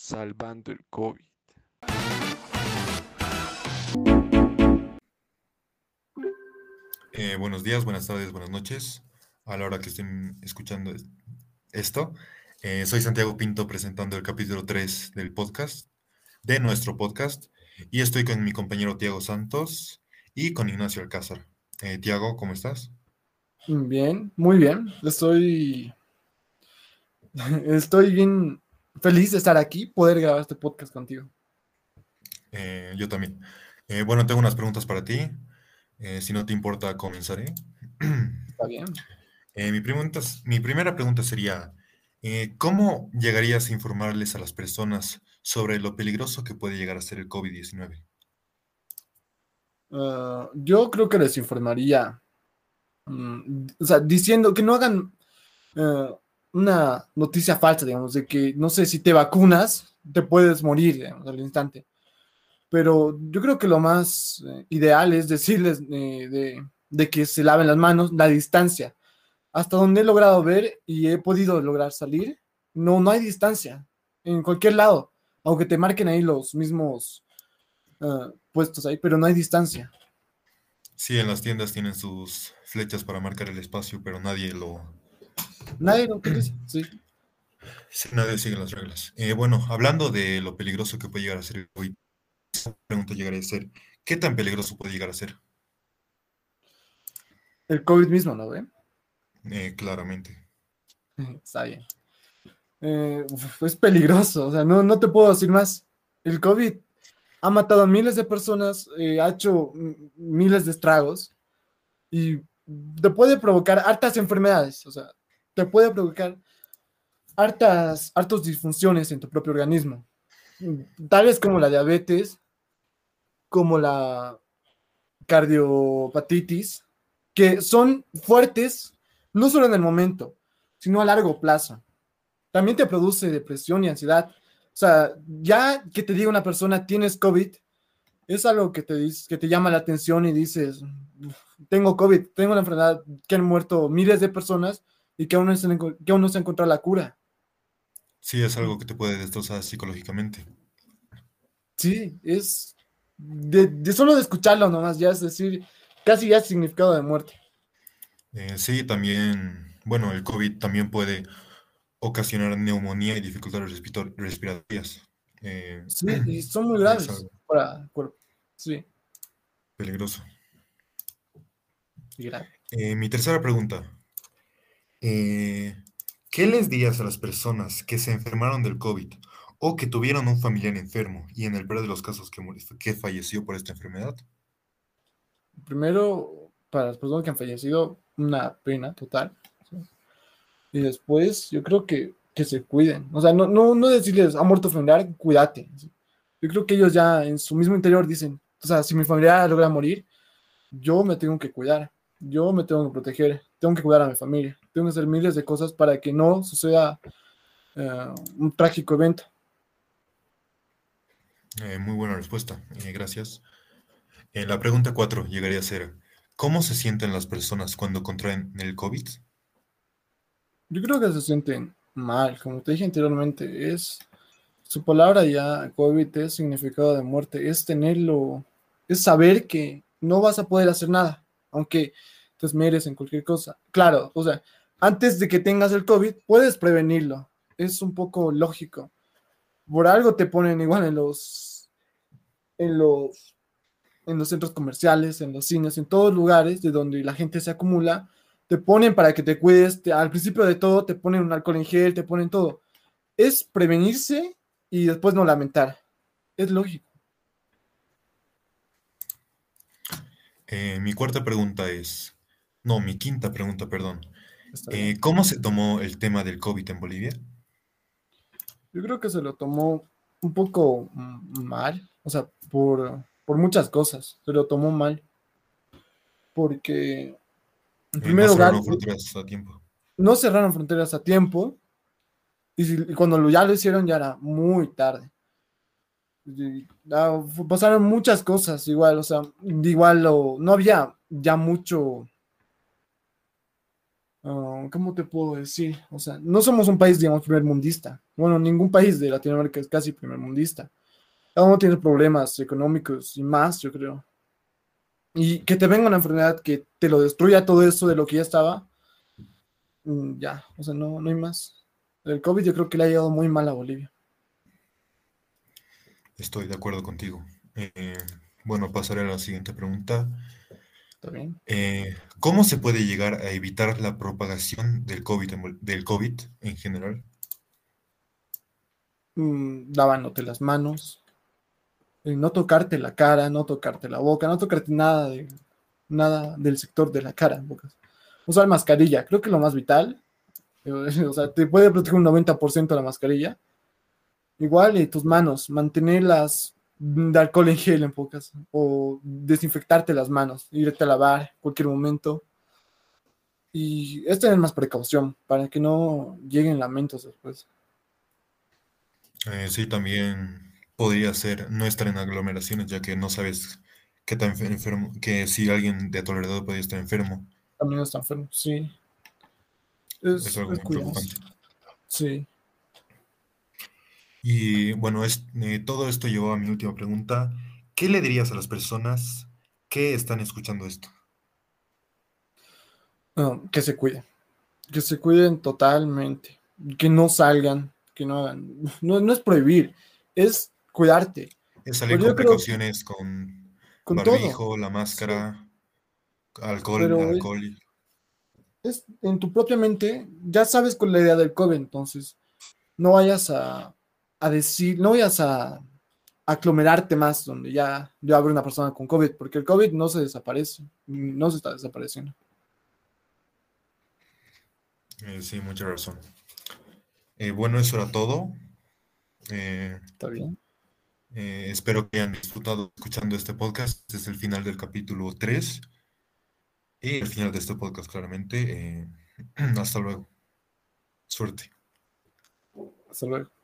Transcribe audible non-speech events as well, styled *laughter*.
Salvando el COVID. Eh, buenos días, buenas tardes, buenas noches. A la hora que estén escuchando esto, eh, soy Santiago Pinto presentando el capítulo 3 del podcast, de nuestro podcast, y estoy con mi compañero Tiago Santos y con Ignacio Alcázar. Eh, Tiago, ¿cómo estás? Bien, muy bien. Estoy, *laughs* estoy bien feliz de estar aquí, poder grabar este podcast contigo. Eh, yo también. Eh, bueno, tengo unas preguntas para ti. Eh, si no te importa, comenzaré. *clears throat* Está bien. mi, pregunta, mi primera pregunta sería, ¿cómo llegarías a informarles a las personas sobre lo peligroso que puede llegar a ser el COVID-19? Ah, yo creo que les informaría, mm, o sea, diciendo que no hagan una noticia falsa, digamos, de que no sé si te vacunas, te puedes morir digamos, al instante. Pero yo creo que lo más eh, ideal es decirles eh, de, que se laven las manos, la distancia. Hasta donde he logrado ver y he podido lograr salir, no, no hay distancia en cualquier lado, aunque te marquen ahí los mismos eh, puestos ahí, pero no hay distancia. Sí, en las tiendas tienen sus flechas para marcar el espacio, pero nadie lo, Nadie lo utiliza, sí. sí. Nadie sigue las reglas. Eh, bueno, hablando de lo peligroso que puede llegar a ser el COVID, pregunta llegaría a ser, ¿qué tan peligroso puede llegar a ser? El COVID mismo, ¿no ve? Eh, claramente. *laughs* Está bien. Eh, es peligroso, o sea, no, no te puedo decir más. El COVID ha matado a miles de personas, ha hecho miles de estragos y te puede provocar hartas enfermedades, o sea, te puede provocar hartas, hartas disfunciones en tu propio organismo. Tales como la diabetes, como la cardiopatitis, que son fuertes no solo en el momento, sino a largo plazo. También te produce depresión y ansiedad. O sea, ya que te diga una persona tienes COVID, es algo que te, que te llama la atención y dices, tengo COVID, tengo una enfermedad que han muerto miles de personas y que aún no se, que aún no se la cura. Sí, es algo que te puede destrozar psicológicamente. Sí, es de, solo de escucharlo nomás, ya es decir, casi ya es significado de muerte. Eh, sí, también, bueno, el COVID también puede ocasionar neumonía y dificultades respiratorias. Eh, sí, y son muy *clears throat* graves para el cuerpo. Sí. Peligroso. Eh, mi tercera pregunta. Eh, ¿qué les dirías a las personas que se enfermaron del COVID o que tuvieron un familiar enfermo y en el peor de los casos que, que falleció por esta enfermedad? Primero, para las personas que han fallecido, una pena total. Y después, yo creo que, que se cuiden. O sea, no, no, no decirles, ha muerto familiar, cuídate. Yo creo que ellos ya en su mismo interior dicen, o sea, si mi familiar logra morir, yo me tengo que cuidar, yo me tengo que proteger, tengo que cuidar a mi familia tengo que hacer miles de cosas para que no suceda eh, un trágico evento. Eh, muy buena respuesta, eh, gracias. la pregunta cuatro llegaría a ser, ¿cómo se sienten las personas cuando contraen el COVID? Yo creo que se sienten mal, como te dije anteriormente, es su palabra ya, COVID es significado de muerte, es tenerlo, es saber que no vas a poder hacer nada, aunque te esmeres en cualquier cosa. Claro, o sea, antes de que tengas el COVID, puedes prevenirlo. Es un poco lógico. Por algo te ponen igual en los, en los, en los centros comerciales, en los cines, en todos lugares de donde la gente se acumula, te ponen para que te cuides. al principio de todo te ponen un alcohol en gel, te ponen todo. Es prevenirse y después no lamentar. Es lógico. Eh, mi cuarta pregunta es, no, mi quinta pregunta, perdón. Eh, ¿Cómo se tomó el tema del COVID en Bolivia? Yo creo que se lo tomó un poco mal, o sea, por, muchas cosas, se lo tomó mal. Porque, en primer no cerraron fronteras a tiempo. No cerraron fronteras a tiempo, y, cuando ya lo hicieron ya era muy tarde. pasaron muchas cosas igual, o sea, igual no había ya mucho ah, ¿cómo te puedo decir? O sea, no somos un país, digamos, primer mundista. Bueno, ningún país de Latinoamérica es casi primer mundista. Cada uno tiene problemas económicos y más, yo creo. Y que te venga una enfermedad que te lo destruya todo eso de lo que ya estaba, mm, ya, o sea, no, no hay más. El COVID yo creo que le ha llegado muy mal a Bolivia. Estoy de acuerdo contigo. Eh, bueno, pasaré a la siguiente pregunta. ¿Está bien? Eh, ¿cómo se puede llegar a evitar la propagación del COVID, en del COVID en general? Mm, lavándote las manos, eh, no tocarte la cara, no tocarte la boca, no tocarte nada de nada del sector de la cara. Usar mascarilla, creo que es lo más vital. Eh, *laughs* O sea, te puede proteger un 90% la mascarilla. Igual, y tus manos, mantenerlas de alcohol en gel en pocas, o desinfectarte las manos, irte a lavar cualquier momento. Y es tener más precaución para que no lleguen lamentos después. Eh, sí, también podría ser no estar en aglomeraciones, ya que no sabes qué tan enfer- enfermo, que si alguien de tu alrededor puede estar enfermo. También está enfermo, sí. Es Es, algo es muy preocupante. Sí. Y bueno, es, eh, todo esto llevó a mi última pregunta. ¿Qué le dirías a las personas que están escuchando esto? No, que se cuiden. Que se cuiden totalmente. Que no salgan. Que no hagan. No, no es prohibir. Es cuidarte. Es salir Pero con creo precauciones, con con todo. barbijo, la máscara, alcohol, Pero alcohol. Es en tu propia mente. Ya sabes con la idea del COVID. Entonces, no vayas a, a decir. No vayas a aglomerarte más donde ya, ya habrá una persona con COVID. Porque el COVID no se desaparece. No se está desapareciendo. Eh, sí, mucha razón. Eh, bueno, eso era todo. Eh, ¿Está bien? espero que hayan disfrutado escuchando este podcast. Este es el final del capítulo 3 y el final de este podcast, claramente. *clears throat* Hasta luego. Suerte. Hasta luego.